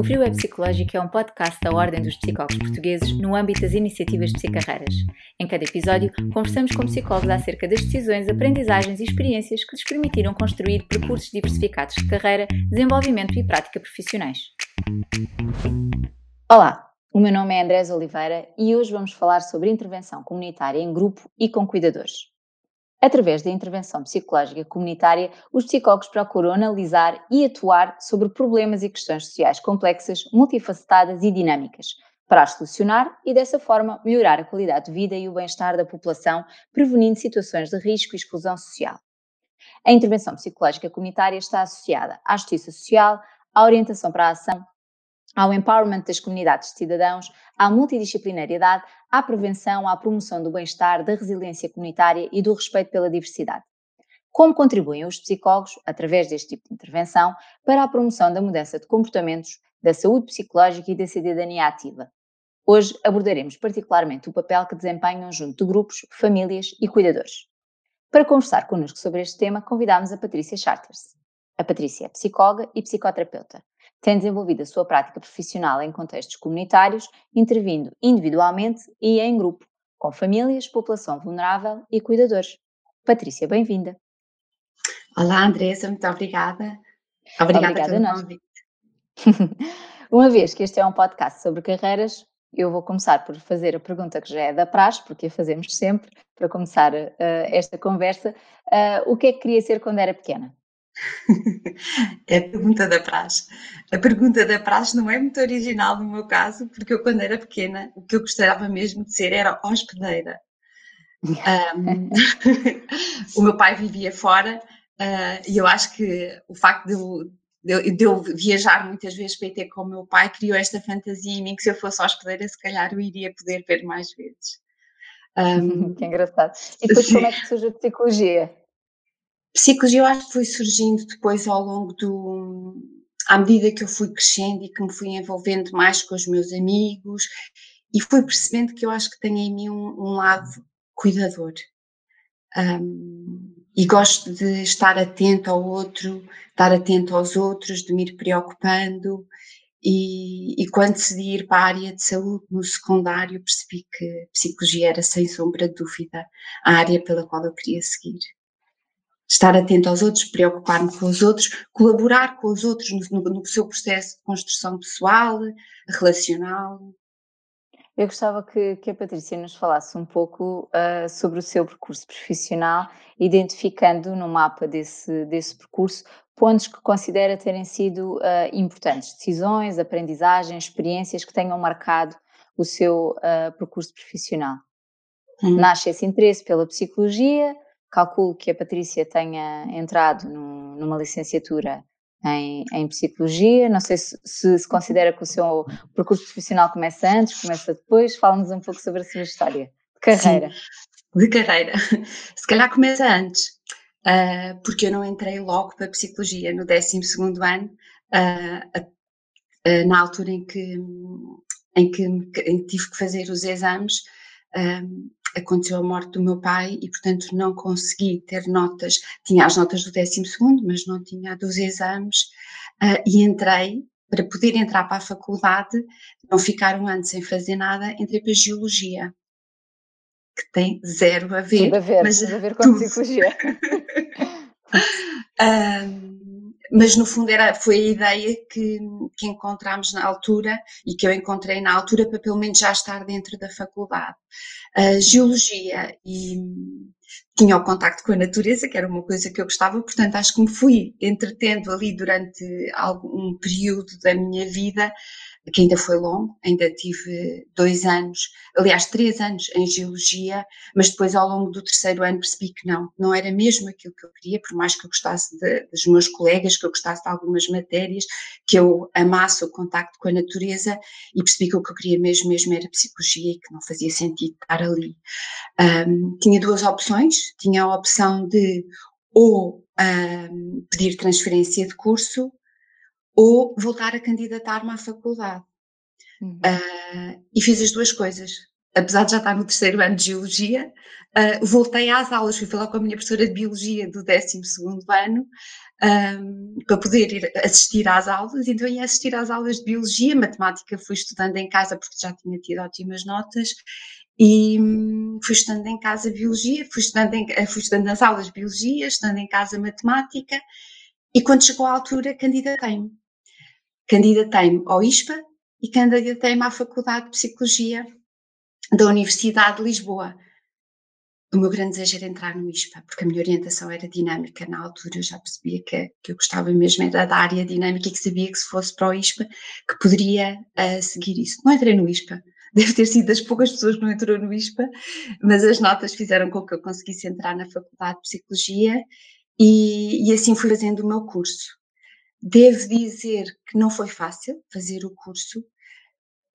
O Frio é Psicológico é um podcast da Ordem dos Psicólogos Portugueses no âmbito das iniciativas de psicarreiras. Em cada episódio, conversamos com psicólogos acerca das decisões, aprendizagens e experiências que lhes permitiram construir percursos diversificados de carreira, desenvolvimento e prática profissionais. Olá, o meu nome é Andrés Oliveira e hoje vamos falar sobre intervenção comunitária em grupo e com cuidadores. Através da intervenção psicológica comunitária, os psicólogos procuram analisar e atuar sobre problemas e questões sociais complexas, multifacetadas e dinâmicas, para as solucionar e, dessa forma, melhorar a qualidade de vida e o bem-estar da população, prevenindo situações de risco e exclusão social. A intervenção psicológica comunitária está associada à justiça social, à orientação para a ação, ao empowerment das comunidades de cidadãos, à multidisciplinariedade, à prevenção, à promoção do bem-estar, da resiliência comunitária e do respeito pela diversidade. Como contribuem os psicólogos, através deste tipo de intervenção, para a promoção da mudança de comportamentos, da saúde psicológica e da cidadania ativa? Hoje abordaremos particularmente o papel que desempenham junto de grupos, famílias e cuidadores. Para conversar connosco sobre este tema, convidámos a Patrícia Charters. A Patrícia é psicóloga e psicoterapeuta tem desenvolvido a sua prática profissional em contextos comunitários, intervindo individualmente e em grupo, com famílias, população vulnerável e cuidadores. Patrícia, bem-vinda. Olá, Andresa, muito obrigada. Obrigada, obrigada pelo convite. Uma vez que este é um podcast sobre carreiras, eu vou começar por fazer a pergunta que já é da praxe, porque a fazemos sempre, para começar uh, esta conversa. Uh, o que é que queria ser quando era pequena? É a pergunta da praxe. A pergunta da praxe não é muito original no meu caso, porque eu, quando era pequena, o que eu gostava mesmo de ser era hospedeira. Um, o meu pai vivia fora uh, e eu acho que o facto de eu, de, eu, de eu, viajar muitas vezes para ter com o meu pai criou esta fantasia em mim que se eu fosse hospedeira, se calhar eu iria poder ver mais vezes. Um, que engraçado. E depois, sim. como é que surge a psicologia? Psicologia eu acho que foi surgindo depois ao longo do. à medida que eu fui crescendo e que me fui envolvendo mais com os meus amigos e fui percebendo que eu acho que tenho em mim um, um lado cuidador. Um, e gosto de estar atento ao outro, estar atento aos outros, de me ir preocupando. E, e, quando decidi ir para a área de saúde no secundário, percebi que psicologia era, sem sombra de dúvida, a área pela qual eu queria seguir estar atento aos outros, preocupar-me com os outros, colaborar com os outros no, no, no, seu processo de construção pessoal, relacional. Eu gostava que, que a Patrícia nos falasse um pouco uh, sobre o seu percurso profissional, identificando no mapa desse, desse percurso pontos que considera terem sido uh, importantes, decisões, aprendizagens, experiências que tenham marcado o seu uh, percurso profissional. Hum. Nasce esse interesse pela psicologia, calculo que a Patrícia tenha entrado num, numa licenciatura em, em, psicologia. Não sei se, se, se considera que o seu percurso profissional começa antes, começa depois. Fala-nos um pouco sobre a sua história de carreira. Sim, de carreira. Se calhar começa antes, uh, porque eu não entrei logo para a psicologia no 12 ano, uh, uh, na altura em que, em que, em que tive que fazer os exames aconteceu a morte do meu pai e, portanto, não consegui ter notas, tinha as notas do 12 mas não tinha dos exames, uh, e entrei, para poder entrar para a faculdade, não ficaram antes sem fazer nada, entrei para a Geologia, que tem zero a ver. Tudo a ver, mas, tudo a ver com a psicologia. mas no fundo era, foi a ideia que, que encontramos na altura e que eu encontrei na altura para pelo menos já estar dentro da faculdade. A geologia e tinha o contacto com a natureza, que era uma coisa que eu gostava, portanto acho que me fui entretendo ali durante algum período da minha vida que ainda foi longo, ainda tive dois anos, aliás, três anos em geologia, mas depois ao longo do terceiro ano percebi que não, não era mesmo aquilo que eu queria, por mais que eu gostasse de, dos meus colegas, que eu gostasse de algumas matérias, que eu amasse o contacto com a natureza e percebi que o que eu queria mesmo, mesmo era psicologia e que não fazia sentido estar ali. Um, tinha duas opções, tinha a opção de ou um, pedir transferência de curso ou voltar a candidatar-me à faculdade. Uhum. Uh, e fiz as duas coisas. Apesar de já estar no terceiro ano de Geologia, uh, voltei às aulas, fui falar com a minha professora de Biologia do 12 ano um, para poder ir assistir às aulas, então ia assistir às aulas de Biologia, Matemática fui estudando em casa porque já tinha tido ótimas notas, e hum, fui estudando em casa Biologia, fui estudando, em, fui estudando nas aulas de Biologia, estudando em casa Matemática, e quando chegou a altura candidatei-me. Candidatei-me ao ISPA e candidatei-me à Faculdade de Psicologia da Universidade de Lisboa o meu grande desejo era entrar no ISPA, porque a minha orientação era dinâmica. Na altura eu já percebia que, que eu gostava mesmo era da área dinâmica e que sabia que se fosse para o ISPA que poderia uh, seguir isso. Não entrei no ISPA, deve ter sido das poucas pessoas que não entrou no ISPA, mas as notas fizeram com que eu conseguisse entrar na Faculdade de Psicologia e, e assim fui fazendo o meu curso. Devo dizer que não foi fácil fazer o curso,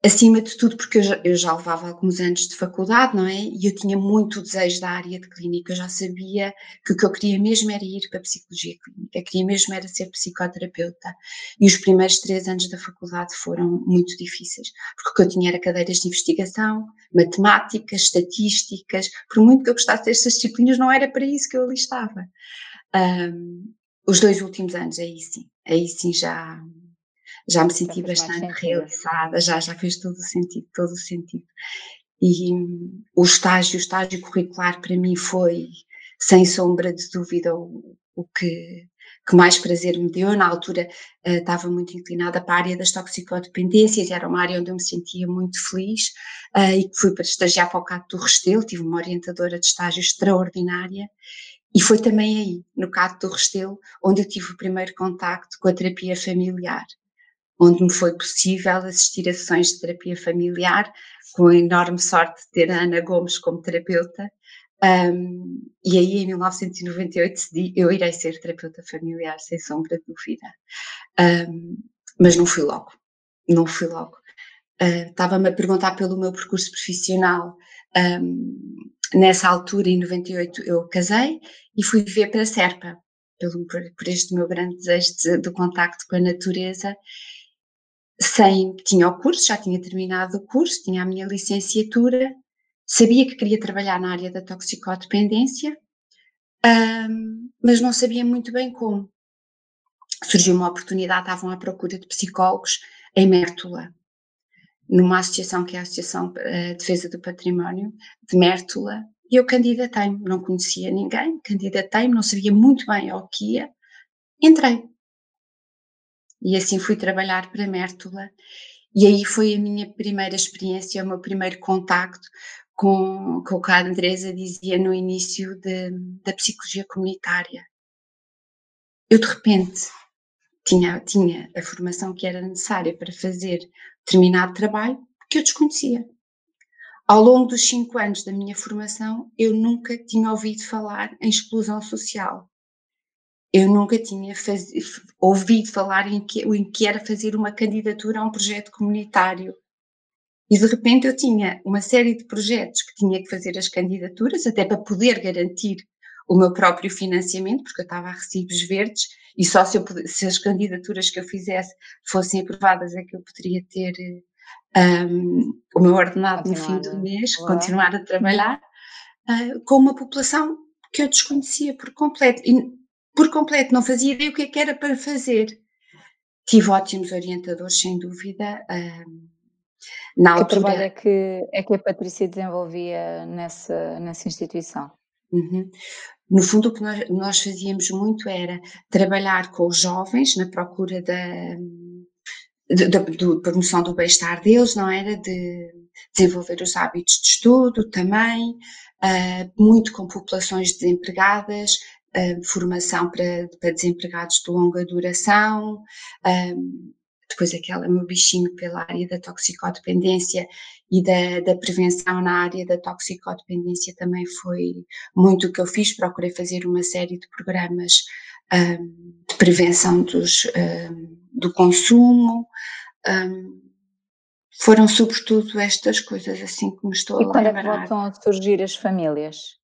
acima de tudo porque eu já, eu já, levava alguns anos de faculdade, não é? E eu tinha muito desejo da área de clínica, eu já sabia que o que eu queria mesmo era ir para a psicologia clínica, queria mesmo era ser psicoterapeuta. E os primeiros três anos da faculdade foram muito difíceis, porque o que eu tinha era cadeiras de investigação, matemáticas, estatísticas, por muito que eu gostasse destas disciplinas, não era para isso que eu ali estava. Um, os dois últimos anos, aí sim, aí sim já já me senti bastante realizada, já, já fez todo o sentido, todo o sentido. E o estágio, o estágio curricular para mim foi, sem sombra de dúvida, o, o que, que mais prazer me deu. Na altura uh, estava muito inclinada para a área das toxicodependências, era uma área onde eu me sentia muito feliz uh, e fui para estagiar para o Cato do Restelo, tive uma orientadora de estágio extraordinária e foi também aí, no Cato do Restelo, onde eu tive o primeiro contacto com a terapia familiar onde me foi possível assistir a sessões de terapia familiar, com a enorme sorte de ter a Ana Gomes como terapeuta. Um, e aí, em 1998, decidi eu irei ser terapeuta familiar, sem sombra de dúvida. Um, mas não fui logo, não fui logo. Uh, Estava-me a perguntar pelo meu percurso profissional. Um, nessa altura, em 98, eu casei e fui viver para a Serpa, pelo, por, este meu grande desejo de, de contacto com a natureza sem, tinha o curso, já tinha terminado o curso, tinha a minha licenciatura, sabia que queria trabalhar na área da toxicodependência, um, mas não sabia muito bem como. Surgiu uma oportunidade, estavam à procura de psicólogos em Mértola, numa associação que é a Associação uh, Defesa do Património de Mértola, e eu candidatei-me, não conhecia ninguém, candidatei-me, não sabia muito bem ao que ia, entrei. E assim fui trabalhar para Mértola. E aí foi a minha primeira experiência, o meu primeiro contacto com, com o que a Andresa dizia no início de, da psicologia comunitária. Eu, de repente, tinha, tinha a formação que era necessária para fazer determinado trabalho que eu desconhecia. Ao longo dos cinco anos da minha formação, eu nunca tinha ouvido falar em exclusão social eu nunca tinha faz... ouvido falar em que, em que era fazer uma candidatura a um projeto comunitário. E de repente eu tinha uma série de projetos que tinha que fazer as candidaturas, até para poder garantir o meu próprio financiamento, porque eu estava a recibos verdes, e só se, eu, se as candidaturas que eu fizesse fossem aprovadas é que eu poderia ter um, o meu ordenado no fim do mês, continuar a trabalhar, uh, com uma população que eu desconhecia por completo. E por completo, não fazia ideia o que, é que era para fazer. Tive ótimos orientadores, sem dúvida. Um, na que altura... trabalho é que, é que a Patrícia desenvolvia nessa, nessa instituição? Uhum. No fundo, o que nós, nós, fazíamos muito era trabalhar com os jovens na procura da, da, da promoção do bem-estar deles, não era? De desenvolver os hábitos de estudo também, uh, muito com populações desempregadas, formação para, para, desempregados de longa duração, um, depois aquela meu bichinho pela área da toxicodependência e da, da, prevenção na área da toxicodependência também foi muito o que eu fiz, procurei fazer uma série de programas um, de prevenção dos, um, do consumo, foram sobretudo estas coisas assim que me estou e a lembrar. E quando é que voltam a surgir as famílias?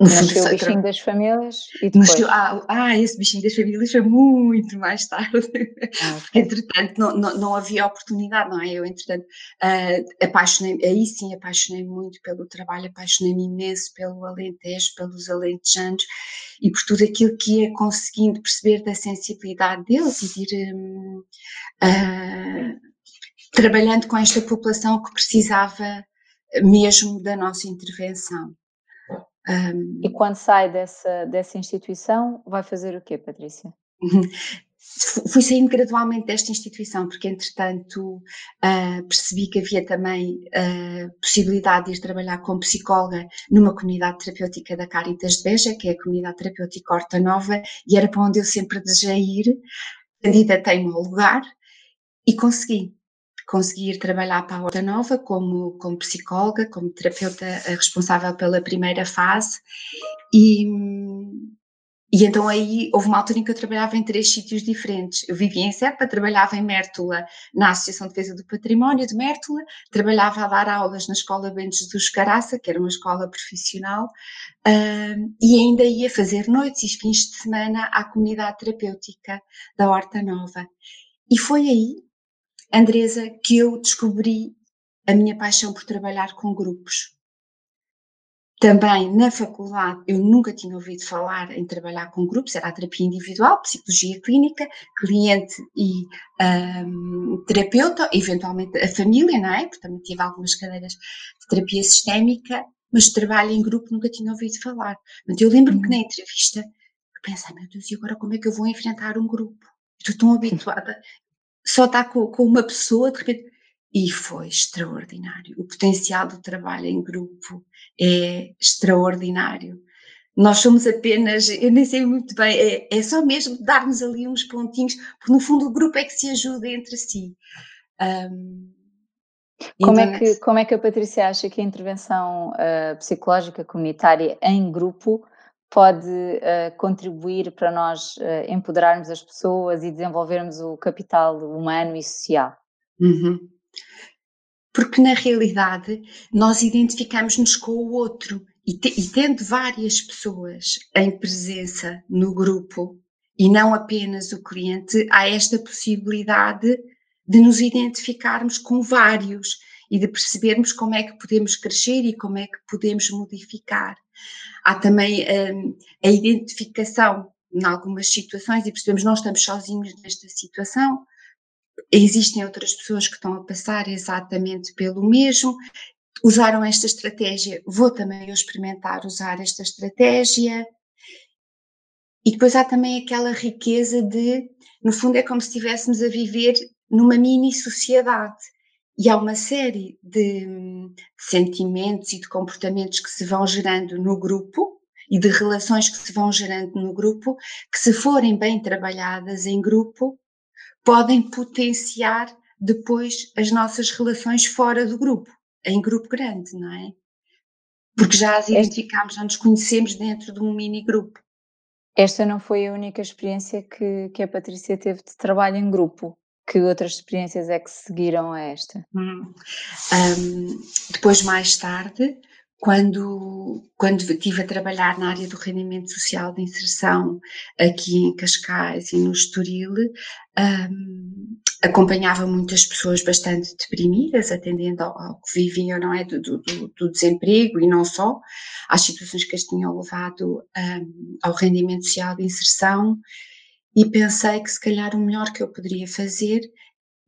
Nasceu o bichinho das famílias e depois... Nasceu, ah, ah, esse bichinho das famílias foi muito mais tarde. Ah, okay. entretanto, não, não, não, havia oportunidade, não é? Eu, entretanto, uh, apaixonei aí sim, apaixonei muito pelo trabalho, apaixonei-me imenso pelo Alentejo, pelos alentejanos e por tudo aquilo que ia conseguindo perceber da sensibilidade deles e de ir um, uh, trabalhando com esta população que precisava mesmo da nossa intervenção. Um, e quando sai dessa, dessa instituição, vai fazer o quê, Patrícia? Fui saindo gradualmente desta instituição, porque entretanto uh, percebi que havia também a uh, possibilidade de ir trabalhar como psicóloga numa comunidade terapêutica da Caritas de Beja, que é a comunidade terapêutica Horta Nova, e era para onde eu sempre desejei ir. Candidatei-me ao lugar e consegui conseguir trabalhar para a Horta Nova como, como psicóloga, como terapeuta responsável pela primeira fase e, e então aí houve uma altura em que eu trabalhava em três sítios diferentes. Eu vivia em Serpa, trabalhava em Mértola na Associação de Defesa do Património de Mértola, trabalhava a dar aulas na Escola Bentes dos Caraça, que era uma escola profissional, uh, e ainda ia fazer noites e fins de semana à comunidade terapêutica da Horta Nova. E foi aí Andresa, que eu descobri a minha paixão por trabalhar com grupos. Também na faculdade eu nunca tinha ouvido falar em trabalhar com grupos, era a terapia individual, psicologia clínica, cliente e um, terapeuta, eventualmente a família, não é? Porque também tive algumas cadeiras de terapia sistémica, mas trabalho em grupo nunca tinha ouvido falar. Mas eu lembro-me que na uhum. entrevista eu pensei, meu Deus, e agora como é que eu vou enfrentar um grupo? Estou tão habituada, só está com, com uma pessoa, de repente. E foi extraordinário. O potencial do trabalho em grupo é extraordinário. Nós somos apenas, eu nem sei muito bem, é, é só mesmo dar-nos ali uns pontinhos, porque no fundo o grupo é que se ajuda entre si. Um, como, é então, que, como é que a Patrícia acha que a intervenção uh, psicológica comunitária em grupo pode uh, contribuir para nós uh, empoderarmos as pessoas e desenvolvermos o capital humano e social? Uhum. Porque na realidade nós identificamos-nos com o outro e, te, e tendo várias pessoas em presença no grupo e não apenas o cliente, há esta possibilidade de nos identificarmos com vários e de percebermos como é que podemos crescer e como é que podemos modificar. Há também um, a identificação em algumas situações e percebemos não estamos sozinhos nesta situação, existem outras pessoas que estão a passar exatamente pelo mesmo, usaram esta estratégia, vou também eu experimentar usar esta estratégia. E depois há também aquela riqueza de, no fundo, é como se estivéssemos a viver numa mini sociedade e há uma série de hum, sentimentos e de comportamentos que se vão gerando no grupo e de relações que se vão gerando no grupo, que se forem bem trabalhadas em grupo, podem potenciar depois as nossas relações fora do grupo, em grupo grande, não é? Porque já as identificamos, já nos conhecemos dentro de um mini grupo. Esta não foi a única experiência que, que a Patrícia teve de trabalho em grupo. Que outras experiências é que seguiram a esta? Hum. Um, depois, mais tarde, quando, quando estive a trabalhar na área do rendimento social de inserção aqui em Cascais e no Estoril, um, acompanhava muitas pessoas bastante deprimidas, atendendo ao, ao que viviam, não é, do, do, do, desemprego e não só, às situações que as tinham levado um, ao rendimento social de inserção e pensei que se calhar o melhor que eu poderia fazer,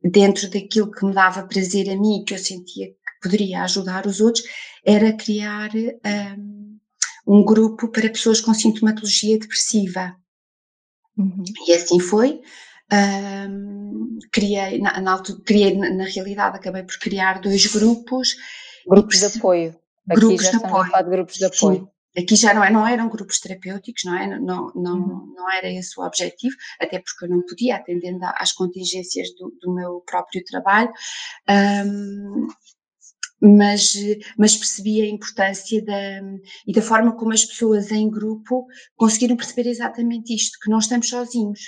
dentro daquilo que me dava prazer a mim, que eu sentia que poderia ajudar os outros, era criar um, um grupo para pessoas com sintomatologia depressiva. Uhum. E assim foi. Um, criei, na, na, criei, na, realidade, acabei por criar dois grupos. Grupos de apoio. Aqui grupos de apoio. De grupos de apoio. Sim. Aqui já não, é, não eram grupos terapêuticos, não, é? não, não, uhum. não era esse o objetivo, até porque eu não podia, atendendo às contingências do, do meu próprio trabalho, um, mas, mas percebi a importância da, e da forma como as pessoas em grupo conseguiram perceber exatamente isto, que não estamos sozinhos.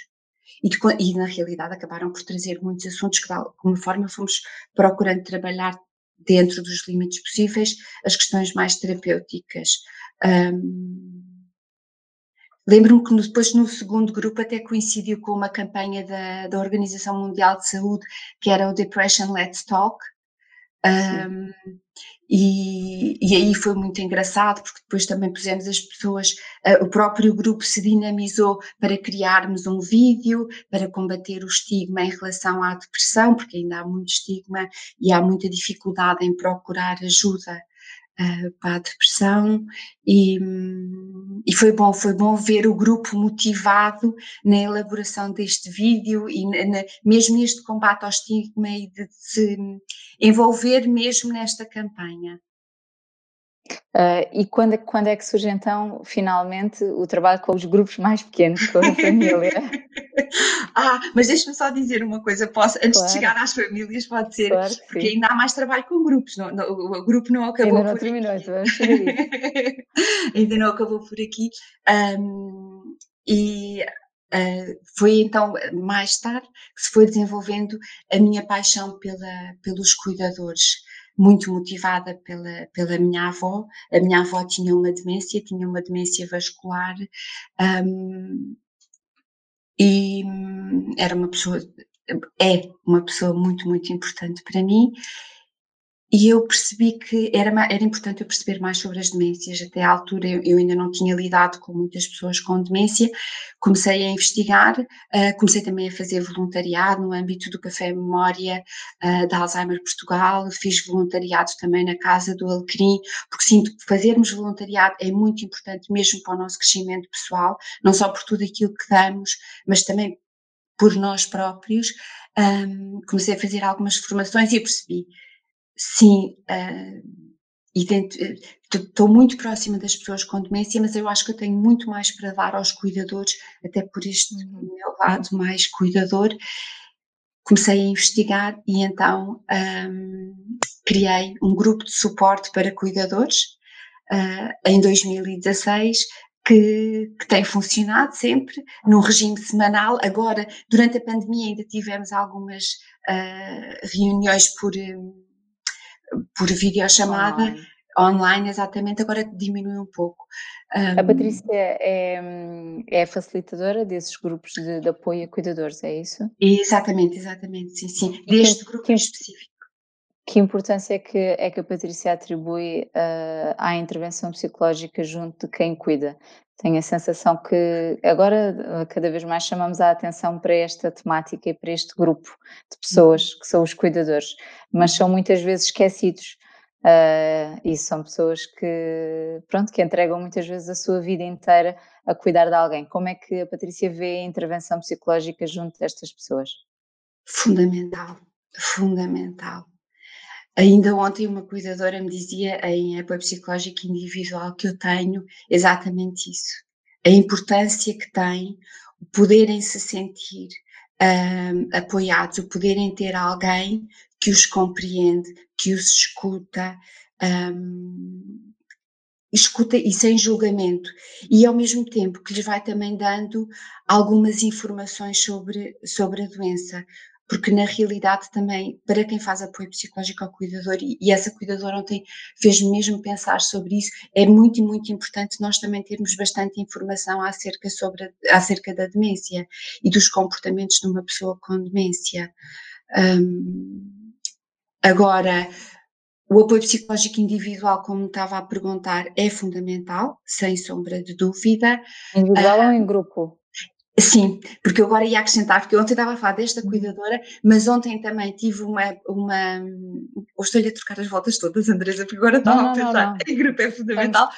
E, de, e na realidade acabaram por trazer muitos assuntos que de alguma forma fomos procurando trabalhar dentro dos limites possíveis as questões mais terapêuticas. Um, Lembro-me que depois no segundo grupo até coincidiu com uma campanha da, da Organização Mundial de Saúde, que era o Depression Let's Talk. Um, e, e, aí foi muito engraçado, porque depois também pusemos as pessoas, uh, o próprio grupo se dinamizou para criarmos um vídeo para combater o estigma em relação à depressão, porque ainda há muito estigma e há muita dificuldade em procurar ajuda uh, para a depressão. E, e, foi bom, foi bom ver o grupo motivado na elaboração deste vídeo e na, mesmo neste combate ao estigma e de se envolver mesmo nesta campanha. Uh, e quando, é quando é que surge então, finalmente, o trabalho com os grupos mais pequenos, com a família? ah, mas deixa-me só dizer uma coisa, posso, antes claro. de chegar às famílias, pode ser, claro porque ainda há mais trabalho com grupos, não, não, o grupo não acabou ainda não por terminou, aqui. Então ainda não acabou por aqui. Um, e Uh, foi então mais tarde que se foi desenvolvendo a minha paixão pela, pelos cuidadores muito motivada pela, pela minha avó. A minha avó tinha uma demência, tinha uma demência vascular um, e era uma pessoa, é uma pessoa muito, muito importante para mim e eu percebi que era, era importante eu perceber mais sobre as demências. Até à altura eu, eu ainda não tinha lidado com muitas pessoas com demência. Comecei a investigar, uh, comecei também a fazer voluntariado no âmbito do Café Memória uh, da Alzheimer Portugal. Fiz voluntariado também na Casa do Alecrim, porque sinto que fazermos voluntariado é muito importante mesmo para o nosso crescimento pessoal, não só por tudo aquilo que damos, mas também por nós próprios. Um, comecei a fazer algumas formações e percebi sim, estou uh, muito próxima das pessoas com demência, mas eu acho que eu tenho muito mais para dar aos cuidadores, até por este uhum. meu lado mais cuidador. Comecei a investigar e então um, criei um grupo de suporte para cuidadores uh, em 2016 que, que, tem funcionado sempre num regime semanal. Agora, durante a pandemia, ainda tivemos algumas uh, reuniões por, um, por videochamada online. online, exatamente, agora diminui um pouco. Um, a Patrícia é, é facilitadora desses grupos de, de, apoio a cuidadores, é isso? Exatamente, exatamente, sim, sim, deste grupo que, específico. Que importância é que, é que a Patrícia atribui uh, à intervenção psicológica junto de quem cuida? Tenho a sensação que agora cada vez mais chamamos a atenção para esta temática e para este grupo de pessoas uhum. que são os cuidadores, mas são muitas vezes esquecidos uh, e são pessoas que, pronto, que entregam muitas vezes a sua vida inteira a cuidar de alguém. Como é que a Patrícia vê a intervenção psicológica junto destas pessoas? Fundamental, fundamental. Ainda ontem uma cuidadora me dizia em apoio psicológico individual que eu tenho exatamente isso. A importância que tem o poderem se sentir um, apoiados, o poderem ter alguém que os compreende, que os escuta, um, escuta e sem julgamento, e ao mesmo tempo que lhes vai também dando algumas informações sobre, sobre a doença, porque na realidade também, para quem faz apoio psicológico ao cuidador, e, e essa cuidadora ontem fez-me mesmo pensar sobre isso, é muito, muito importante nós também termos bastante informação acerca, sobre, acerca da demência e dos comportamentos de uma pessoa com demência. Um, agora, o apoio psicológico individual, como estava a perguntar, é fundamental, sem sombra de dúvida. Individual uh, ou em grupo? Sim, porque eu agora ia acrescentar, porque ontem estava a falar desta uhum. cuidadora, mas ontem também tive uma. uma ou estou-lhe a trocar as voltas todas, Andresa, porque agora estava a pensar, não, não. em grupo é fundamental.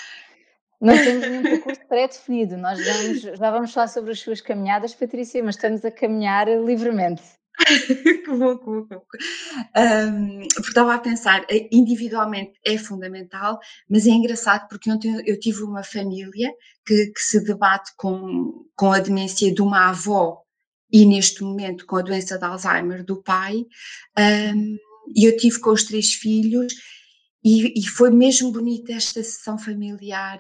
Não temos nenhum percurso pré-definido, nós vamos, já vamos falar sobre as suas caminhadas, Patrícia, mas estamos a caminhar livremente. que bom, que bom, que bom. Um, porque estava a pensar, eh, individualmente é fundamental, mas é engraçado porque ontem eu tive uma família que, que se debate com, com a demência de uma avó e neste momento com a doença de Alzheimer do pai, um, e eu tive com os três filhos e, e, foi mesmo bonita esta sessão familiar,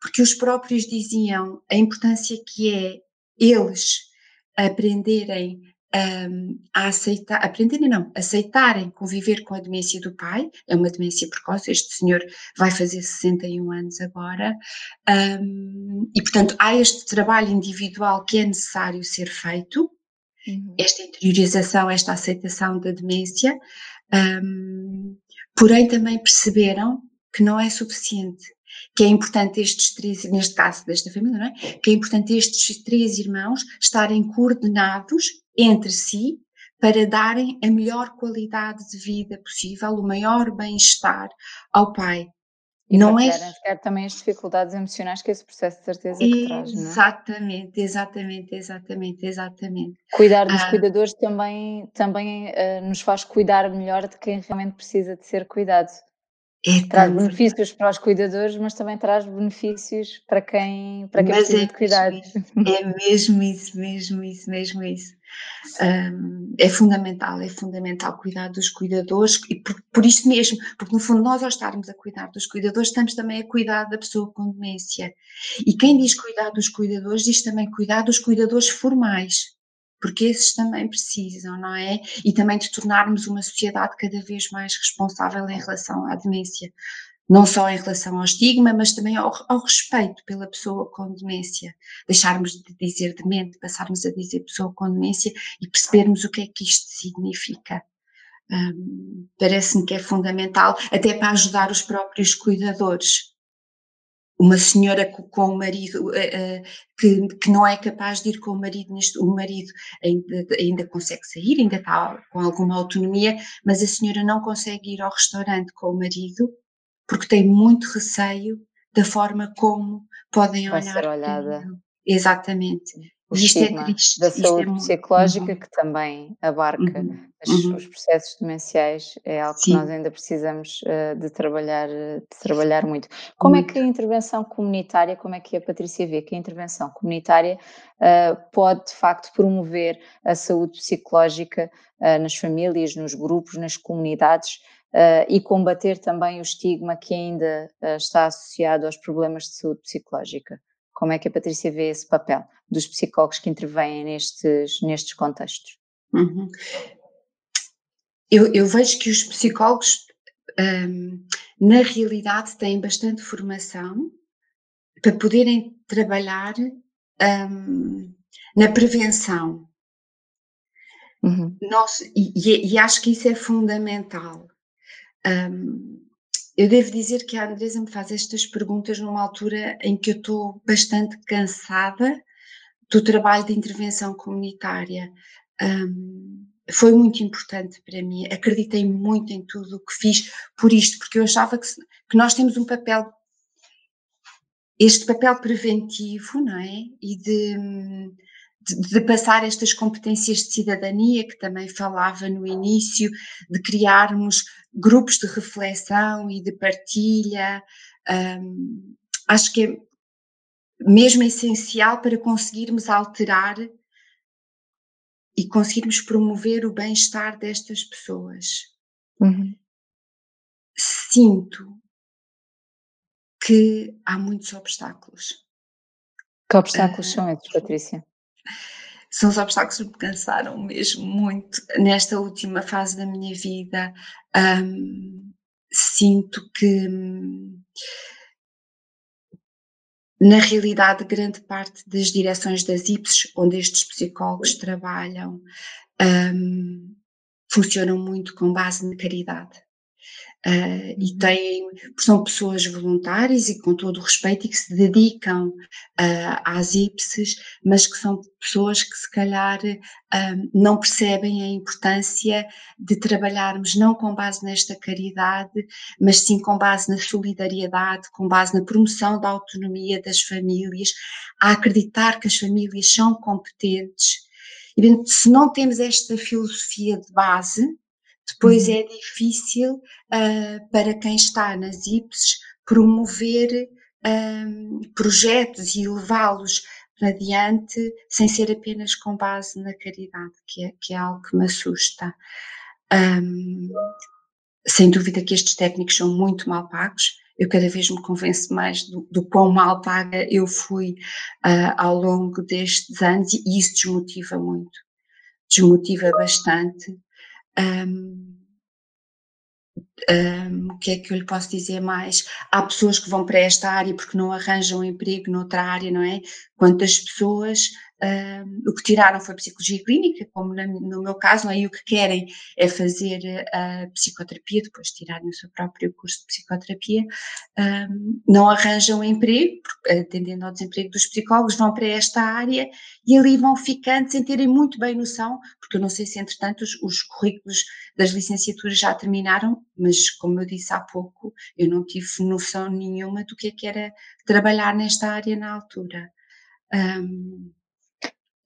porque os próprios diziam a importância que é eles aprenderem um, a aceitar, aprenderem não, aceitarem conviver com a demência do pai, é uma demência precoce, este senhor vai fazer 61 anos agora, um, e portanto há este trabalho individual que é necessário ser feito, uhum. esta interiorização, esta aceitação da demência, um, porém também perceberam que não é suficiente, que é importante estes três, neste caso desta família, não é? Que é importante estes três irmãos estarem coordenados entre si para darem a melhor qualidade de vida possível, o maior bem-estar ao pai. E não é sequer também as dificuldades emocionais que esse processo de certeza que traz, não é? Exatamente, exatamente, exatamente, exatamente. Cuidar dos ah, cuidadores também, também uh, nos faz cuidar melhor de quem realmente precisa de ser cuidado. É traz benefícios para os cuidadores, mas também traz benefícios para quem, para quem precisa é de cuidados. É mesmo isso, mesmo isso, mesmo isso. Um, é fundamental, é fundamental cuidar dos cuidadores e por, por isso mesmo, porque no fundo nós ao estarmos a cuidar dos cuidadores estamos também a cuidar da pessoa com demência. E quem diz cuidar dos cuidadores diz também cuidar dos cuidadores formais porque esses também precisam, não é? E também de tornarmos uma sociedade cada vez mais responsável em relação à demência. Não só em relação ao estigma, mas também ao, ao respeito pela pessoa com demência. Deixarmos de dizer demente, passarmos a dizer pessoa com demência e percebermos o que é que isto significa. Um, Parece-me que é fundamental, até para ajudar os próprios cuidadores uma senhora com o marido uh, uh, que, que, não é capaz de ir com o marido, neste, o marido ainda, ainda consegue sair, ainda está com alguma autonomia, mas a senhora não consegue ir ao restaurante com o marido porque tem muito receio da forma como podem Vai olhar. Ser olhada. Exatamente o isto é triste, da saúde é psicológica, uhum. que também abarca uhum. uhum. os processos demenciais, é algo Sim. que nós ainda precisamos uh, de, trabalhar, de trabalhar muito. Como muito. é que a intervenção comunitária, como é que a Patrícia vê que a intervenção comunitária uh, pode de facto promover a saúde psicológica uh, nas famílias, nos grupos, nas comunidades? e combater também o estigma que ainda está associado aos problemas de saúde psicológica. Como é que a Patrícia vê esse papel dos psicólogos que intervêm nestes, nestes contextos? Uhum. Eu, eu, vejo que os psicólogos, um, na realidade, têm bastante formação para poderem trabalhar um, na prevenção. Uhum. Nosso, e, e, acho que isso é fundamental. Um, eu devo dizer que a Andresa me faz estas perguntas numa altura em que eu estou bastante cansada do trabalho de intervenção comunitária. Um, foi muito importante para mim, acreditei muito em tudo o que fiz por isto, porque eu achava que, que nós temos um papel, este papel preventivo, não é? E de, de, de, passar estas competências de cidadania, que também falava no início, de criarmos grupos de reflexão e de partilha. Um, acho que é mesmo essencial para conseguirmos alterar e conseguirmos promover o bem-estar destas pessoas. Uhum. Sinto que há muitos obstáculos. Que obstáculos uh, são esses, Patrícia? São os obstáculos que me cansaram mesmo muito nesta última fase da minha vida. Um, sinto que, na realidade, grande parte das direções das IPSs, onde estes psicólogos trabalham, um, funcionam muito com base na caridade. Uh, e têm, são pessoas voluntárias e com todo o respeito e que se dedicam uh, às IPSES, mas que são pessoas que se calhar uh, não percebem a importância de trabalharmos não com base nesta caridade, mas sim com base na solidariedade, com base na promoção da autonomia das famílias, a acreditar que as famílias são competentes. E, se não temos esta filosofia de base, depois uhum. é difícil uh, para quem está nas IPSs promover um, projetos e levá-los adiante sem ser apenas com base na caridade, que é, que é algo que me assusta. Um, sem dúvida que estes técnicos são muito mal pagos. Eu cada vez me convenço mais do, do quão mal paga eu fui uh, ao longo destes anos e isso desmotiva muito desmotiva bastante. Um, um, o que é que eu lhe posso dizer mais? Há pessoas que vão para esta área porque não arranjam emprego noutra área, não é? Quantas pessoas O que tiraram foi psicologia clínica, como no meu caso, não é? o que querem é fazer a uh, psicoterapia, depois de tirarem o seu próprio curso de psicoterapia, não arranjam emprego, atendendo ao desemprego dos psicólogos, vão para esta área e ali vão ficando sem terem muito bem noção, porque eu não sei se entretanto os, os currículos das licenciaturas já terminaram, mas como eu disse há pouco, eu não tive noção nenhuma do que é que era trabalhar nesta área na altura.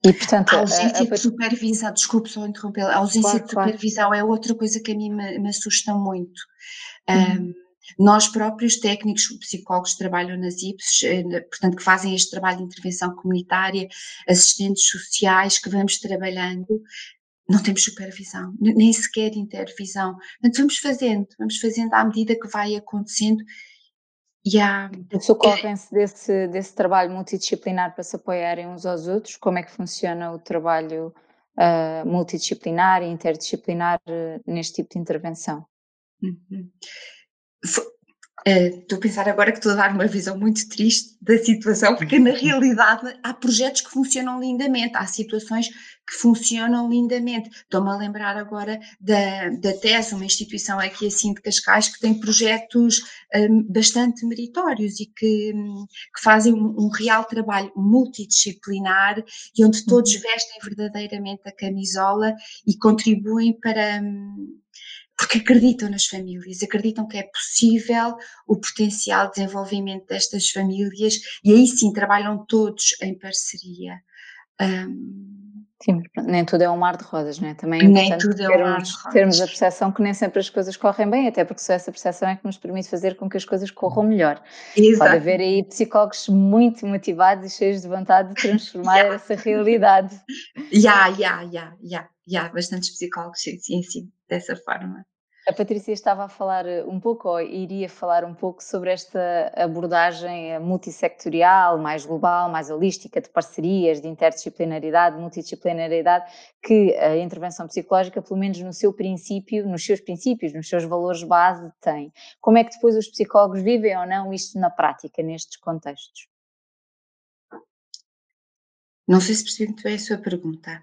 E, portanto, a ausência a, a... de supervisão, desculpe só interromper, a ausência claro, de supervisão claro. é outra coisa que a mim me, me assusta muito. Uhum. Um, nós próprios, técnicos, psicólogos que trabalham nas IPS, eh, portanto, que fazem este trabalho de intervenção comunitária, assistentes sociais que vamos trabalhando, não temos supervisão, nem sequer intervisão. Portanto, vamos fazendo, vamos fazendo à medida que vai acontecendo há... Socorrem-se desse, desse trabalho multidisciplinar para se apoiarem uns aos outros? Como é que funciona o trabalho uh, multidisciplinar e interdisciplinar uh, neste tipo de intervenção? Uhum. Uh, estou a pensar agora que estou a dar uma visão muito triste da situação, porque na realidade há projetos que funcionam lindamente, há situações que funcionam lindamente. Estou-me a lembrar agora da, da TES, uma instituição aqui assim de Cascais, que tem projetos um, bastante meritórios e que, que fazem um, um, real trabalho multidisciplinar e onde todos uhum. vestem verdadeiramente a camisola e contribuem para. Um, porque acreditam nas famílias, acreditam que é possível o potencial desenvolvimento destas famílias e aí sim trabalham todos em parceria. Um, sim, nem tudo é um mar de rosas, não é? Também é nem tudo é um mar de rosas. termos a percepção que nem sempre as coisas correm bem, até porque só essa percepção é que nos permite fazer com que as coisas corram melhor. Exato. Pode haver aí psicólogos muito motivados e cheios de vontade de transformar yeah. essa realidade. Já, já, já, já, já, bastantes psicólogos, sim, sim, sim, dessa forma. A Patrícia estava a falar eh, um pouco, ou iria falar um pouco sobre esta abordagem eh, multissectorial, mais global, mais holística, de parcerias, de interdisciplinaridade, multidisciplinaridade, que a intervenção psicológica, pelo menos no seu princípio, nos seus princípios, nos seus valores base, tem. Como é que depois os psicólogos vivem ou não isto na prática, nestes contextos? Não sei se percebi muito bem a sua pergunta.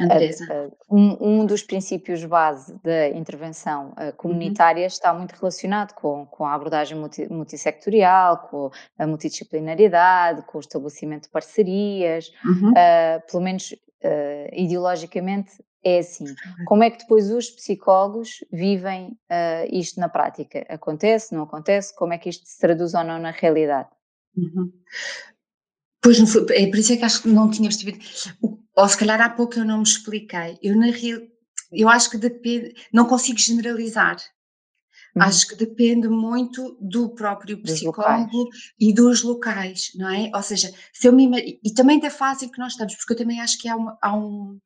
Andresa. Um, um, dos princípios base da intervenção uh, comunitária uhum. está muito relacionado com, com a abordagem multi, multissectorial, com a multidisciplinaridade, com o estabelecimento de parcerias, uhum. uh, pelo menos uh, ideologicamente é assim. Como é que depois os psicólogos vivem isto na prática? Acontece, não acontece? Como é que isto se traduz ou não na realidade? Uhum. Pois, é por isso é que acho que não tinha percebido. O ou se calhar há pouco eu não me expliquei. Eu, na real, eu acho que depende, não consigo generalizar. Uhum. Acho que depende muito do próprio psicólogo e dos locais, não é? Ou seja, se eu me, e também da fase em que nós estamos, porque eu também acho que há, uma, há um,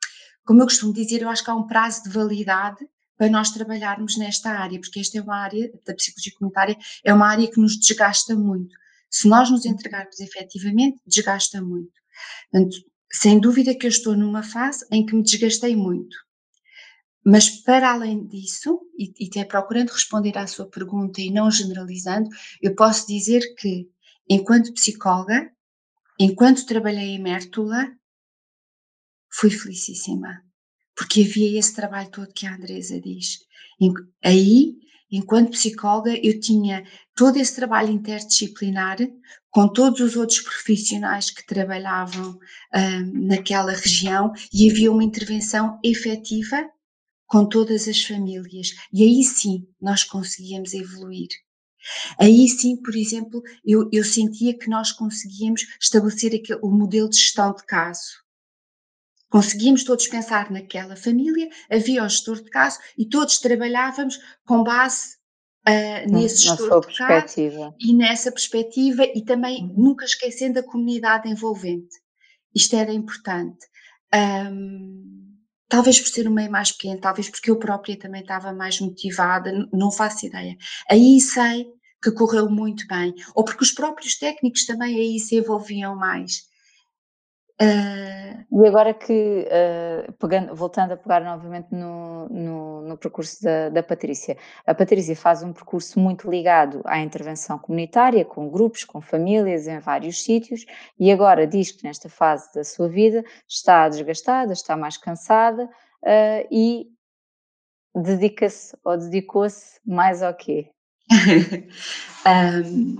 como eu costumo dizer, eu acho que há um prazo de validade para nós trabalharmos nesta área, porque esta é uma área da psicologia comunitária, é uma área que nos desgasta muito. Se nós nos entregarmos efetivamente, desgasta muito. Portanto, sem dúvida que eu estou numa fase em que me desgastei muito. Mas para além disso, e, e até procurando responder à sua pergunta e não generalizando, eu posso dizer que, enquanto psicóloga, enquanto trabalhei em Mértola, fui felicíssima. Porque havia esse trabalho todo que a Andresa diz. Aí enquanto psicóloga, eu tinha todo esse trabalho interdisciplinar com todos os outros profissionais que trabalhavam um, naquela região e havia uma intervenção efetiva com todas as famílias. E aí sim nós conseguíamos evoluir. Aí sim, por exemplo, eu, eu sentia que nós conseguíamos estabelecer aquele, o modelo de gestão de caso. Conseguimos todos pensar naquela família, havia o gestor de caso e todos trabalhávamos com base uh, nesse gestor de caso e nessa perspectiva e também uhum. nunca esquecendo a comunidade envolvente. Isto era importante. Um, talvez por ser um meio mais pequeno, talvez porque eu própria também estava mais motivada, não faço ideia. Aí sei que correu muito bem, ou porque os próprios técnicos também aí se envolviam mais Uh... E agora que, uh, pegando, voltando a pegar novamente no, no, no percurso da, da, Patrícia, a Patrícia faz um percurso muito ligado à intervenção comunitária, com grupos, com famílias, em vários sítios, e agora diz que nesta fase da sua vida está desgastada, está mais cansada uh, e dedica-se ou dedicou-se mais ao quê? um,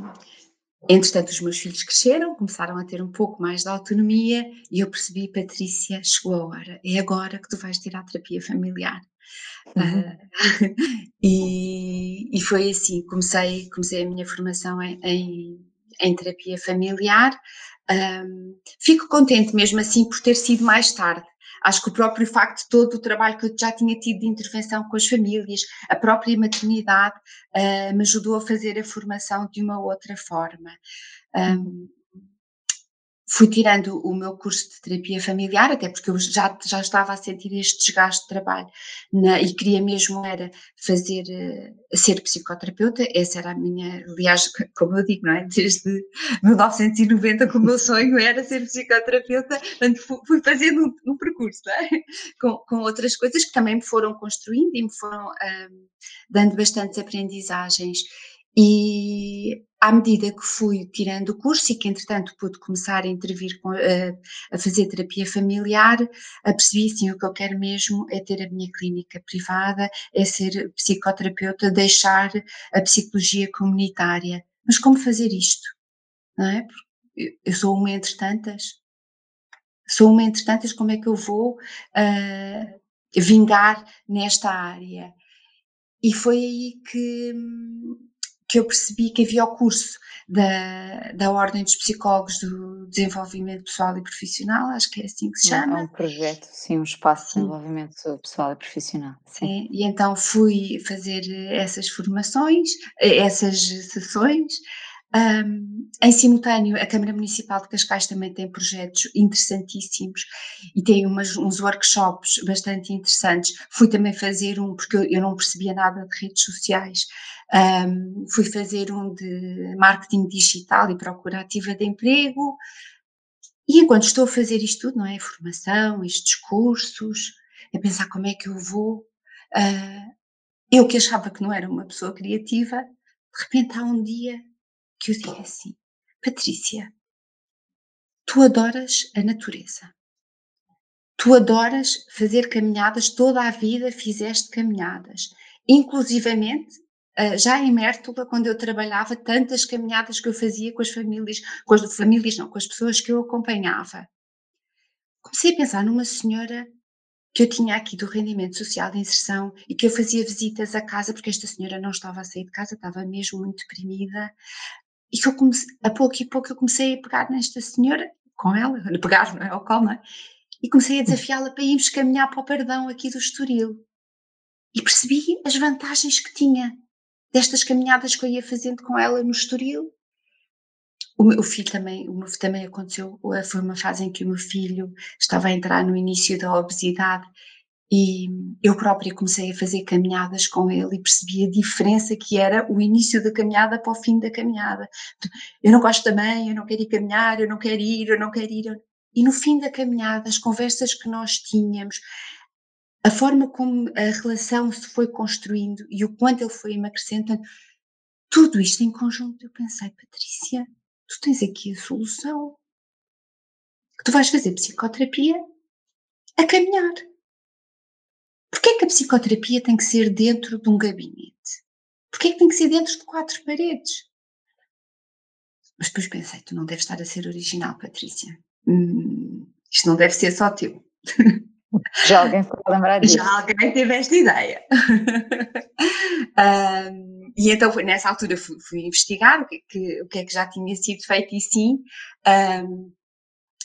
Entretanto, os meus filhos cresceram, começaram a ter um pouco mais de autonomia e eu percebi, Patrícia, chegou a hora, é agora que tu vais tirar a terapia familiar. Uhum. Uh, e, e, foi assim, comecei, comecei a minha formação em, em, em terapia familiar. Um, fico contente mesmo assim por ter sido mais tarde, Acho que o próprio facto de todo o trabalho que eu já tinha tido de intervenção com as famílias, a própria maternidade, uh, me ajudou a fazer a formação de uma outra forma. Um, fui tirando o meu curso de terapia familiar, até porque eu já, já estava a sentir este desgaste de trabalho na, e queria mesmo era fazer, uh, ser psicoterapeuta, essa era a minha, aliás, como eu digo, não é? Desde 1990 que o meu sonho era ser psicoterapeuta, portanto fui, fui fazendo um, um percurso, é? com, com outras coisas que também me foram construindo e me foram um, dando bastantes aprendizagens e à medida que fui tirando o curso e que, entretanto, pude começar a intervir, com, a, a fazer terapia familiar, percebi, sim, o que eu quero mesmo é ter a minha clínica privada, é ser psicoterapeuta, deixar a psicologia comunitária. Mas como fazer isto? Não é? Eu sou uma entre tantas. Sou uma entre tantas, como é que eu vou uh, vingar nesta área? E foi aí que que eu percebi que havia o curso da, da Ordem dos Psicólogos do Desenvolvimento Pessoal e Profissional, acho que é assim que se chama. É um projeto, sim, um espaço de desenvolvimento sim. pessoal e profissional. Sim. É, e então fui fazer essas formações, essas sessões. Um, em simultâneo, a Câmara Municipal de Cascais também tem projetos interessantíssimos e tem umas, uns workshops bastante interessantes. Fui também fazer um, porque eu, eu não percebia nada de redes sociais, um, fui fazer um de marketing digital e procura ativa de emprego. E enquanto estou a fazer isto tudo, não é? Formação, estes cursos, a pensar como é que eu vou. Uh, eu que achava que não era uma pessoa criativa, de repente há um dia que eu digo assim: Patrícia, tu adoras a natureza. Tu adoras fazer caminhadas, toda a vida fizeste caminhadas. Inclusivamente já em Mértola, quando eu trabalhava, tantas caminhadas que eu fazia com as famílias, com as famílias não, com as pessoas que eu acompanhava. Comecei a pensar numa senhora que eu tinha aqui do rendimento social de inserção e que eu fazia visitas a casa porque esta senhora não estava a sair de casa, estava mesmo muito deprimida. E que eu comecei, a pouco e pouco eu comecei a pegar nesta senhora, com ela, a pegar, não é? Não é? E comecei a desafiá-la para irmos caminhar para o perdão aqui do Estoril. E percebi as vantagens que tinha destas caminhadas que eu ia fazendo com ela no Estoril. O meu filho também, o meu, também aconteceu, foi uma fase em que o meu filho estava a entrar no início da obesidade e eu própria comecei a fazer caminhadas com ele e percebi a diferença que era o início da caminhada para o fim da caminhada. Eu não gosto também, eu não quero ir caminhar, eu não quero ir, eu não quero ir. E no fim da caminhada, as conversas que nós tínhamos, a forma como a relação se foi construindo e o quanto ele foi emagrecendo, tudo isto em conjunto, eu pensei, Patrícia, tu tens aqui a solução. Tu vais fazer psicoterapia a caminhar. Porquê é que a psicoterapia tem que ser dentro de um gabinete? Porquê é que tem que ser dentro de quatro paredes? Mas depois pensei, tu não deves estar a ser original, Patrícia. Hum, isto não deve ser só teu. Já alguém se lembrar disso. Já alguém teve esta ideia. um, e então foi, nessa altura fui, fui investigar o que, que, o que é que já tinha sido feito e sim, um,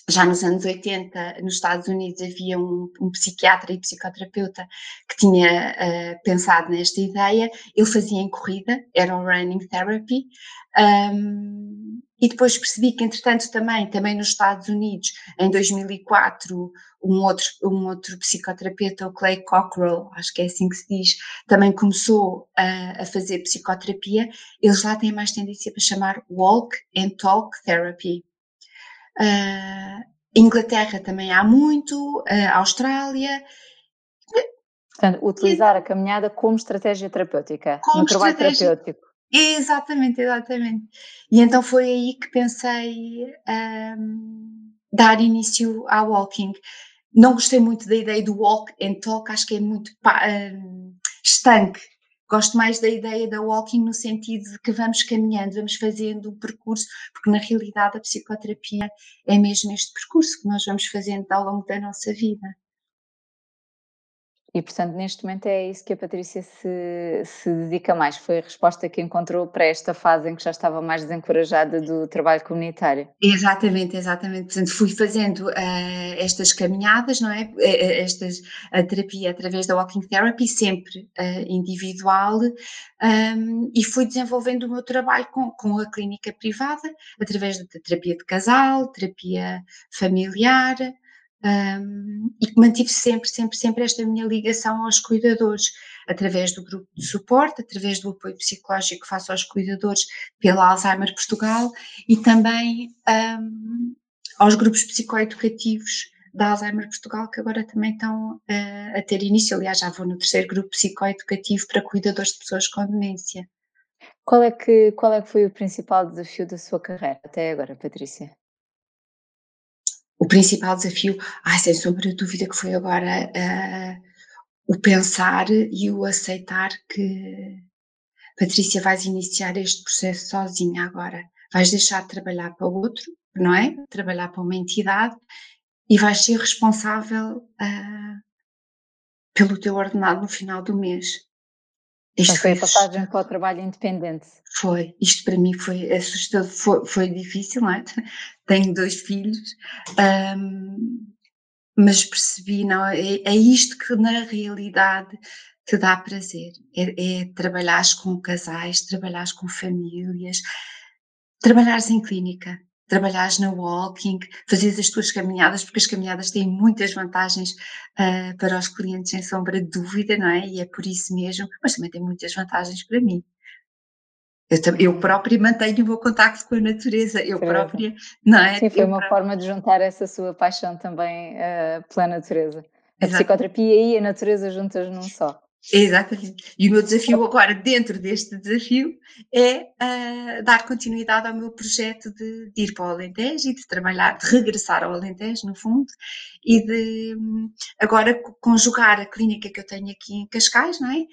já nos anos 80, nos Estados Unidos, havia um, um psiquiatra e psicoterapeuta que tinha uh, pensado nesta ideia. Ele fazia em corrida, era o running therapy. Um, e depois percebi que, entretanto, também, também nos Estados Unidos, em 2004, um outro, um outro psicoterapeuta, o Clay Cockrell, acho que é assim que se diz, também começou a, a fazer psicoterapia. Eles lá têm mais tendência para chamar Walk and Talk Therapy. Uh, Inglaterra também há muito, a Austrália. Portanto, utilizar a caminhada como estratégia terapêutica, como no trabalho terapêutico. Exatamente, exatamente. E então foi aí que pensei um, dar início ao walking. Não gostei muito da ideia do walk and talk, acho que é muito um, estanque. Gosto mais da ideia da walking no sentido de que vamos caminhando, vamos fazendo o percurso, porque na realidade a psicoterapia é mesmo este percurso que nós vamos fazendo ao longo da nossa vida. E, portanto, neste momento é isso que a Patrícia se, se dedica mais. Foi a resposta que encontrou para esta fase em que já estava mais desencorajada do trabalho comunitário. Exatamente, exatamente. Portanto, fui fazendo uh, estas caminhadas, não é? Eh, eh, estas, a terapia através da Walking Therapy, sempre uh, individual, um, ehm, e fui desenvolvendo o meu trabalho com, com a clínica privada, através da terapia de casal, terapia familiar, um, e que mantive sempre, sempre, sempre esta minha ligação aos cuidadores, através do grupo de suporte, através do apoio psicológico que faço aos cuidadores pela Alzheimer Portugal e também um, aos grupos psicoeducativos da Alzheimer Portugal, que agora também estão uh, a ter início. Aliás, já vou no terceiro grupo psicoeducativo para cuidadores de pessoas com demência. Qual é que, qual é que foi o principal desafio da sua carreira até agora, Patrícia? O principal desafio, ai, sem sombra de dúvida, que foi agora uh, o pensar e o aceitar que Patrícia vais iniciar este processo sozinha agora. Vais deixar de trabalhar para outro, não é? Trabalhar para uma entidade e vais ser responsável uh, pelo teu ordenado no final do mês. Isto foi a passagem para o trabalho independente. Foi, isto para mim foi assustador, foi, foi difícil, não é? Tenho dois filhos, um, mas percebi, não, é, é isto que na realidade te dá prazer, é, é trabalhares com casais, trabalhares com famílias, trabalhares em clínica, trabalhares na walking, fazeres as tuas caminhadas, porque as caminhadas têm muitas vantagens uh, para os clientes, sem sombra de dúvida, não é? E é por isso mesmo, mas também tem muitas vantagens para mim. Eu, eu própria mantenho o meu contacto com a natureza, eu própria, não é? Sim, foi eu uma própria... forma de juntar essa sua paixão também uh, pela natureza. A Exato. psicoterapia e a natureza juntas num só. Exatamente. E o meu desafio agora, dentro deste desafio, é uh, dar continuidade ao meu projeto de, de, ir para o Alentejo e de trabalhar, de regressar ao Alentejo, no fundo, e de agora conjugar a clínica que eu tenho aqui em Cascais, não é?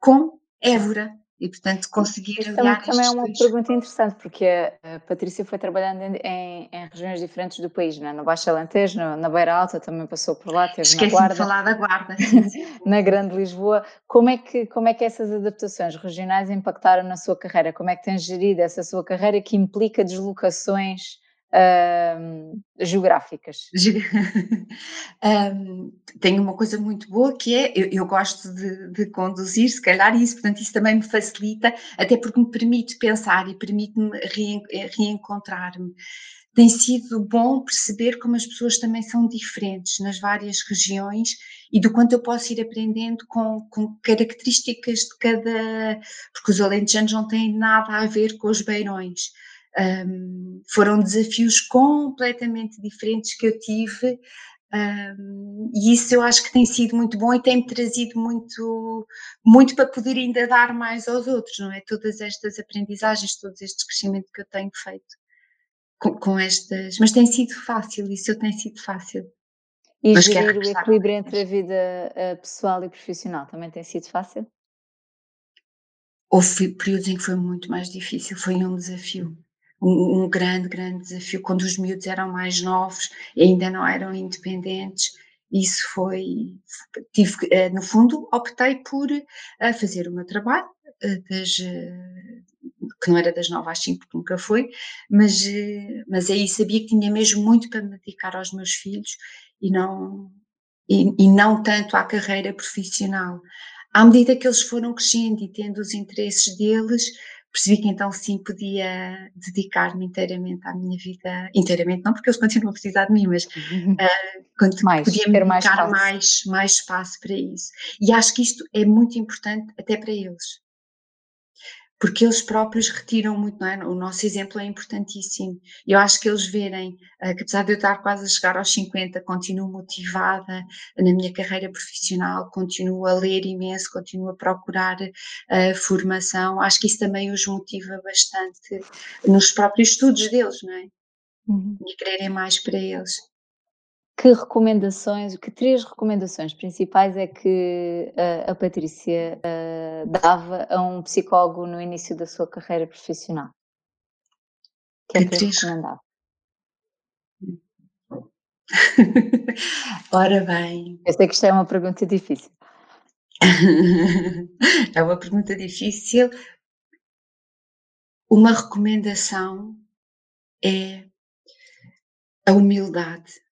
Com Évora, e, portanto, conseguir Isto também, também é uma dois. pergunta interessante, porque a Patrícia foi trabalhando em, em, regiões diferentes do país, não é? no Baixo Alentejo, no, na Beira Alta, também passou por lá, teve Esqueci na Guarda. de falar da Guarda. na Grande Lisboa. Como é, que, como é que essas adaptações regionais impactaram na sua carreira? Como é que tem gerido essa sua carreira que implica deslocações geográficas? um, tenho uma coisa muito boa que é, eu, eu gosto de, de, conduzir, se calhar isso, portanto isso também me facilita, até porque me permite pensar e permite-me reen, reencontrar-me. Tem sido bom perceber como as pessoas também são diferentes nas várias regiões e do quanto eu posso ir aprendendo com, com características de cada. Porque os alentejanos não têm nada a ver com os beirões. Um, foram desafios completamente diferentes que eu tive um, e isso eu acho que tem sido muito bom e tem-me trazido muito, muito para poder ainda dar mais aos outros, não é? Todas estas aprendizagens, todos estes crescimentos que eu tenho feito com, com estas, mas tem sido fácil, isso tem sido fácil. E mas gerir o equilíbrio entre a vida eh, pessoal e profissional também tem sido fácil? Houve períodos em que foi muito mais difícil, foi um desafio um, um, grande, grande desafio. Quando os miúdos eram mais novos e ainda não eram independentes, isso foi. Tive, eh, no fundo, optei por eh, fazer o meu trabalho, eh, das, que não era das nove às cinco, porque nunca foi, mas, mas aí sabia que tinha mesmo muito para me dedicar aos meus filhos e não, e, e não tanto à carreira profissional. À medida que eles foram crescendo e tendo os interesses deles, percebi que então sim podia dedicar-me inteiramente à minha vida, inteiramente não porque eles continuam a precisar de mim, mas uh, mais, podia me dedicar mais, mais, mais espaço para isso. E acho que isto é muito importante até para eles. Porque eles próprios retiram muito, não é? O nosso exemplo é importantíssimo. Eu acho que eles verem uh, que, apesar de eu estar quase a chegar aos 50, continuo motivada na minha carreira profissional, continuo a ler imenso, continuo a procurar uh, formação, acho que isso também os motiva bastante nos próprios estudos deles, não é? Uhum. E quererem mais para eles que recomendações, que três recomendações principais é que a, a Patrícia uh, dava a um psicólogo no início da sua carreira profissional? Que, é que três... recomendava? Ora bem. Eu sei que isto é uma pergunta difícil. é uma pergunta difícil. Uma recomendação é a humildade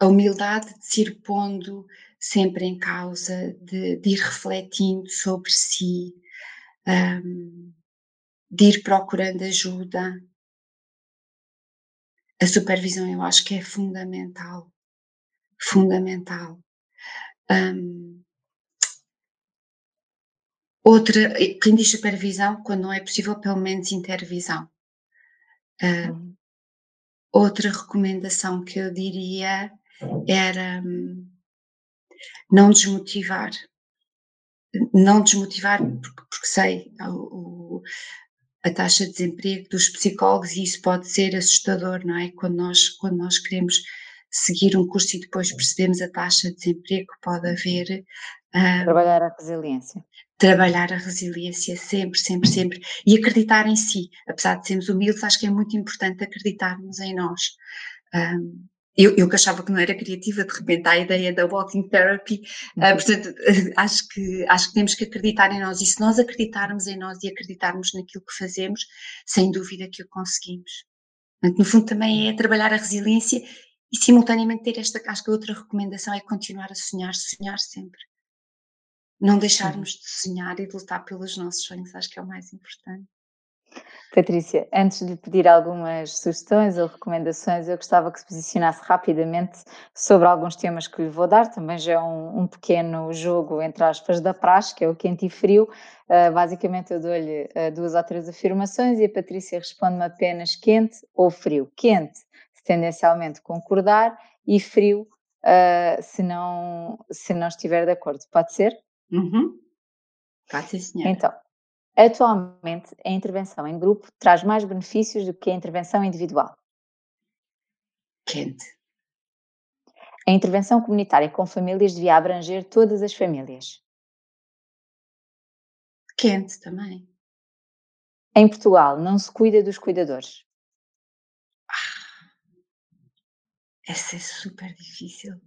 a humildade de se ir pondo sempre em causa, de, de ir refletindo sobre si, um, de ir procurando ajuda. A supervisão eu acho que é fundamental, fundamental. Um, outra, quem diz supervisão, quando não é possível, pelo menos intervisão. Uh, outra recomendação que eu diria era não desmotivar. Não desmotivar, porque, porque sei o, a taxa de desemprego dos psicólogos e isso pode ser assustador, não é? Quando nós, quando nós queremos seguir um curso e depois percebemos a taxa de desemprego que pode haver. Um, trabalhar a resiliência. Trabalhar a resiliência sempre, sempre, sempre. E acreditar em si. Apesar de sermos humildes, acho que é muito importante acreditarmos em nós. Um, eu, eu que achava que não era criativa, de repente a ideia da walking therapy, uh, portanto, acho que, acho que temos que acreditar em nós e se nós acreditarmos em nós e acreditarmos naquilo que fazemos, sem dúvida que o conseguimos. Portanto, no fundo também é trabalhar a resiliência e simultaneamente ter esta, acho que a outra recomendação é continuar a sonhar, sonhar sempre. Não deixarmos de sonhar e de lutar pelos nossos sonhos, acho que é o mais importante. Patrícia, antes de pedir algumas sugestões ou recomendações, eu gostava que se posicionasse rapidamente sobre alguns temas que lhe vou dar. Também já é um, um pequeno jogo, entre aspas, da praxe, que é o quente e frio. Uh, basicamente, eu dou-lhe uh, duas ou três afirmações e a Patrícia responde-me apenas quente ou frio. Quente, se tendencialmente concordar, e frio, uh, se, não, se não estiver de acordo. Pode ser? Uhum. Pode ser, senhora. Então, Atualmente, a intervenção em grupo traz mais benefícios do que a intervenção individual. Quente. A intervenção comunitária com famílias devia abranger todas as famílias. Quente também. Em Portugal, não se cuida dos cuidadores. Ah, essa é super difícil.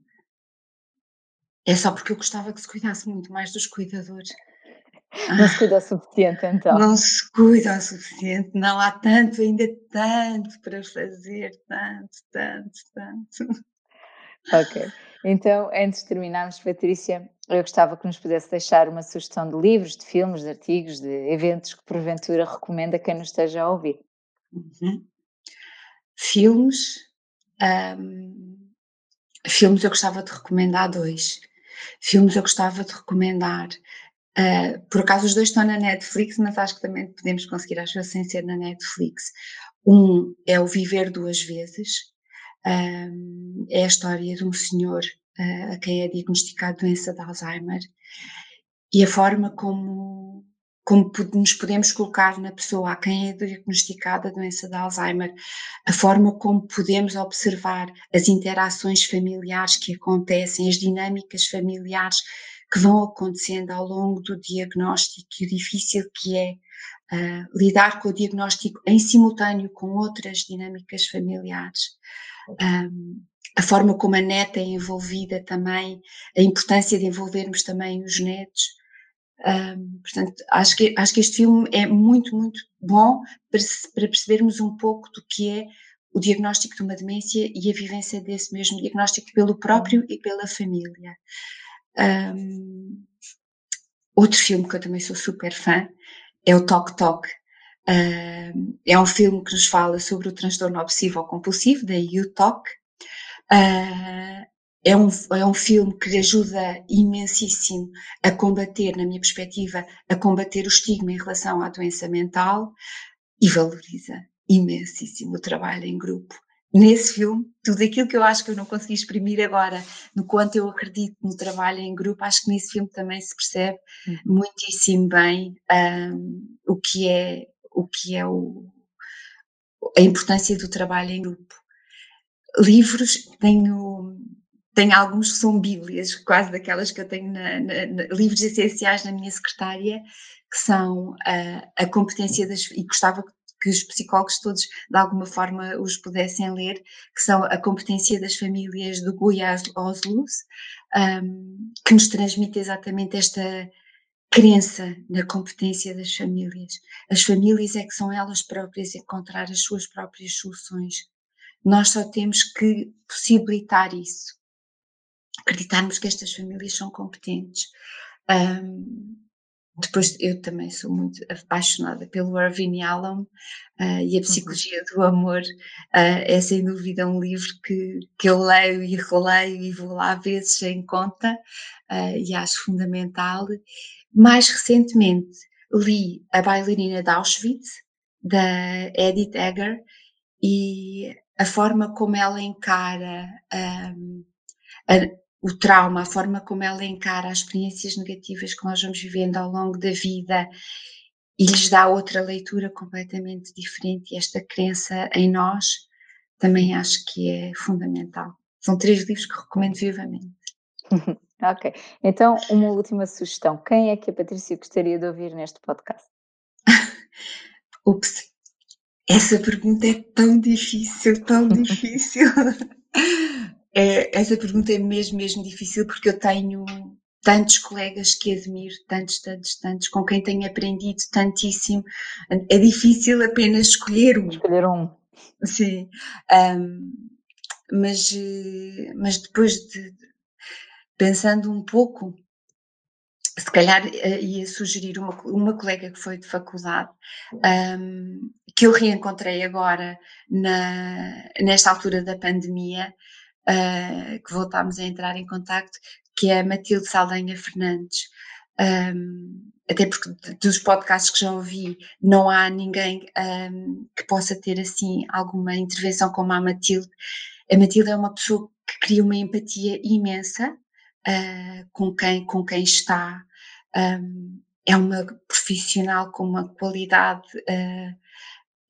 É só porque eu gostava que se cuidasse muito mais dos cuidadores. Não se cuida o suficiente, então. Não se cuida o suficiente, não há tanto, ainda tanto para fazer, tanto, tanto, tanto. Ok. Então, antes de terminarmos, Patrícia, eu gostava que nos pudesse deixar uma sugestão de livros, de filmes, de artigos, de eventos que porventura recomenda quem nos esteja a ouvir. Uhum. Filmes. Um, filmes eu gostava de recomendar dois. Filmes eu gostava de recomendar Uh, por acaso os dois estão na Netflix, mas acho que também podemos conseguir, às vezes, sem ser na Netflix. Um é o Viver Duas Vezes, é a história de um senhor uh, a quem é diagnosticado doença de Alzheimer e a forma como, como nos podemos colocar na pessoa a quem é diagnosticada a doença de Alzheimer, a forma como podemos observar as interações familiares que acontecem, as dinâmicas familiares que vão acontecendo ao longo do diagnóstico e o difícil que é uh, lidar com o diagnóstico em simultâneo com outras dinâmicas familiares. Um, a forma como a neta é envolvida também, a importância de envolvermos também os netos. Um, portanto, acho que, acho que este filme é muito, muito bom para, para percebermos um pouco do que é o diagnóstico de uma demência e a vivência desse mesmo diagnóstico pelo próprio e pela família. Um, outro filme que eu também sou super fã é o Tok Tok. Uh, é um filme que nos fala sobre o transtorno obsessivo compulsivo, daí o TOC. Uh, é um, é um filme que ajuda imensíssimo a combater, na minha perspectiva, a combater o estigma em relação à doença mental e valoriza imensíssimo o trabalho em grupo. Nesse filme, tudo aquilo que eu acho que eu não consegui exprimir agora, no quanto eu acredito no trabalho em grupo, acho que nesse filme também se percebe uhum. muitíssimo bem um, o que é o que é o, a importância do trabalho em grupo. Livros, tenho tenho alguns que são bíblias, quase daquelas que eu tenho na, na, na livros essenciais na minha secretária, que são a, a competência das e gostava que os psicólogos todos de alguma forma os pudessem ler, que são a competência das famílias do Guia Oslus, um, que nos transmite exatamente esta crença na competência das famílias. As famílias é que são elas próprias encontrar as suas próprias soluções. Nós só temos que possibilitar isso acreditarmos que estas famílias são competentes. Um, depois, eu também sou muito apaixonada pelo Irving Yalom uh, e a uhum. Psicologia do Amor. Uh, é sem dúvida um livro que, que eu leio e releio e vou lá vezes em conta uh, e acho fundamental. Mais recentemente li A Bailarina de Auschwitz, da Edith Egger, e a forma como ela encara um, a, o trauma, a forma como ela encara as experiências negativas que nós vamos vivendo ao longo da vida e lhes dá outra leitura completamente diferente e esta crença em nós também acho que é fundamental. São três livros que recomendo vivamente. ok, então uma última sugestão. Quem é que a Patrícia gostaria de ouvir neste podcast? Ups, essa pergunta é tão difícil, tão difícil. É, essa pergunta é mesmo, mesmo difícil porque eu tenho tantos colegas que admiro, tantos, tantos, tantos, com quem tenho aprendido tantíssimo. É difícil apenas escolher um. Escolher um. Sim. Um, mas, mas depois de pensando um pouco, se calhar eh, ia sugerir uma, uma colega que foi de faculdade, um, que eu reencontrei agora na, nesta altura da pandemia, uh, que voltámos a entrar em contacto, que é Matilde Saldanha Fernandes. Um, até porque dos podcasts que já ouvi, não há ninguém um, que possa ter assim alguma intervenção como a Matilde. A Matilde é uma pessoa que cria uma empatia imensa uh, com, quem, com quem está. Um, é uma profissional com uma qualidade uh,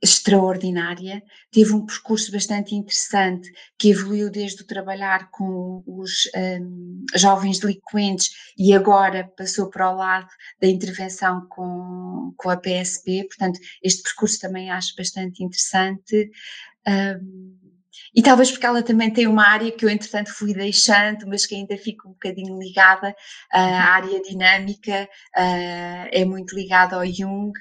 extraordinária, teve um percurso bastante interessante que evoluiu desde o trabalhar com os um, jovens delinquentes e agora passou para o lado da intervenção com, com a PSP, portanto este percurso também acho bastante interessante um, e talvez porque ela também tem uma área que eu entretanto fui deixando, mas que ainda fico um bocadinho ligada, a uhum. área dinâmica uh, é muito ligada ao Jung,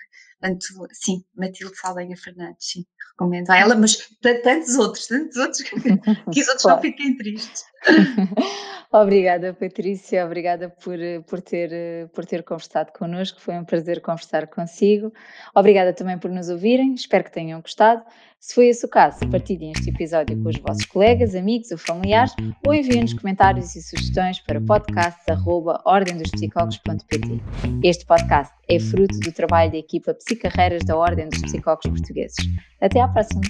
Portanto, sim, Matilde Saldanha Fernandes, sim, recomendo a ela, mas tantos outros, tantos outros, que os outros claro. não fiquem tristes. obrigada, Patrícia, obrigada por, por, ter, por ter conversado connosco, foi um prazer conversar consigo. Obrigada também por nos ouvirem, espero que tenham gostado. Se foi esse o caso, partilhem este episódio com os vossos colegas, amigos ou familiares ou enviem-nos comentários e sugestões para podcast.ordemdospsicólogos.pt. Este podcast é fruto do trabalho da equipa Psicarreiras da Ordem dos Psicólogos Portugueses. Até à próxima!